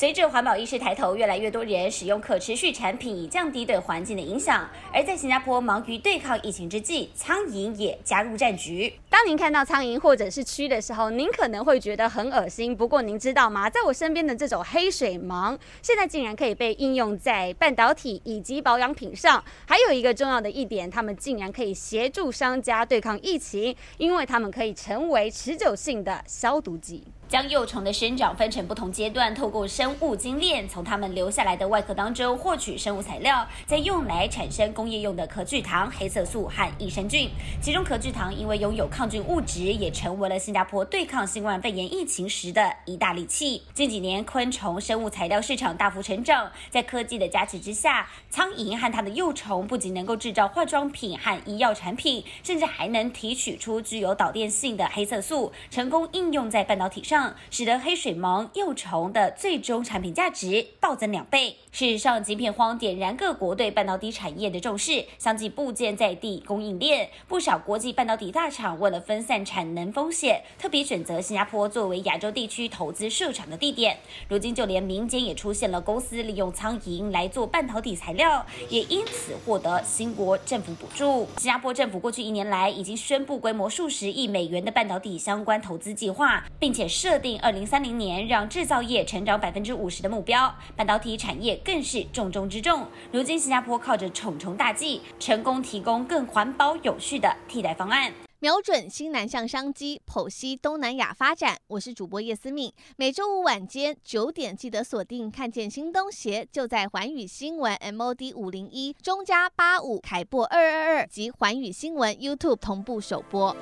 随着环保意识抬头，越来越多人使用可持续产品，以降低对环境的影响。而在新加坡忙于对抗疫情之际，苍蝇也加入战局。当您看到苍蝇或者是蛆的时候，您可能会觉得很恶心。不过您知道吗？在我身边的这种黑水虻，现在竟然可以被应用在半导体以及保养品上。还有一个重要的一点，它们竟然可以协助商家对抗疫情，因为它们可以成为持久性的消毒剂。将幼虫的生长分成不同阶段，透过生物精炼，从它们留下来的外壳当中获取生物材料，再用来产生工业用的壳聚糖、黑色素和益生菌。其中壳聚糖因为拥有抗菌物质，也成为了新加坡对抗新冠肺炎疫情时的一大利器。近几年，昆虫生物材料市场大幅成长，在科技的加持之下，苍蝇和它的幼虫不仅能够制造化妆品和医药产品，甚至还能提取出具有导电性的黑色素，成功应用在半导体上。使得黑水虻幼虫的最终产品价值暴增两倍。事实上，晶片荒点燃各国对半导体产业的重视，相继部件在地供应链，不少国际半导体大厂为了分散产能风险，特别选择新加坡作为亚洲地区投资设厂的地点。如今，就连民间也出现了公司利用苍蝇来做半导体材料，也因此获得新国政府补助。新加坡政府过去一年来已经宣布规模数十亿美元的半导体相关投资计划，并且设设定二零三零年让制造业成长百分之五十的目标，半导体产业更是重中之重。如今，新加坡靠着重重大计，成功提供更环保有序的替代方案，瞄准新南向商机，剖析东南亚发展。我是主播叶思敏，每周五晚间九点记得锁定，看见新东协就在环宇新闻 MOD 五零一中加八五凯擘二二二及环宇新闻 YouTube 同步首播。